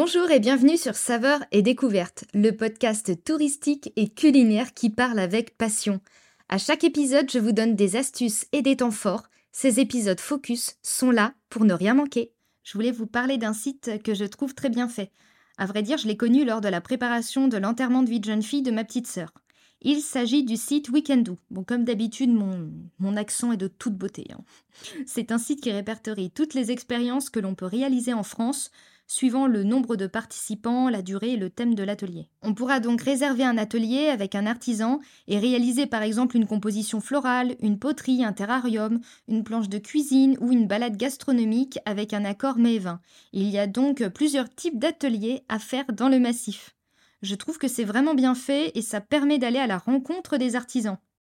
Bonjour et bienvenue sur Saveurs et Découvertes, le podcast touristique et culinaire qui parle avec passion. À chaque épisode, je vous donne des astuces et des temps forts. Ces épisodes focus sont là pour ne rien manquer. Je voulais vous parler d'un site que je trouve très bien fait. À vrai dire, je l'ai connu lors de la préparation de l'enterrement de vie de jeune fille de ma petite sœur. Il s'agit du site Weekendoo. Bon, comme d'habitude, mon, accent est de toute beauté. Hein. C'est un site qui répertorie toutes les expériences que l'on peut réaliser en France suivant le nombre de participants, la durée et le thème de l'atelier. On pourra donc réserver un atelier avec un artisan et réaliser par exemple une composition florale, une poterie, un terrarium, une planche de cuisine ou une balade gastronomique avec un accord mets-vin. Il y a donc plusieurs types d'ateliers à faire dans le massif. Je trouve que c'est vraiment bien fait et ça permet d'aller à la rencontre des artisans.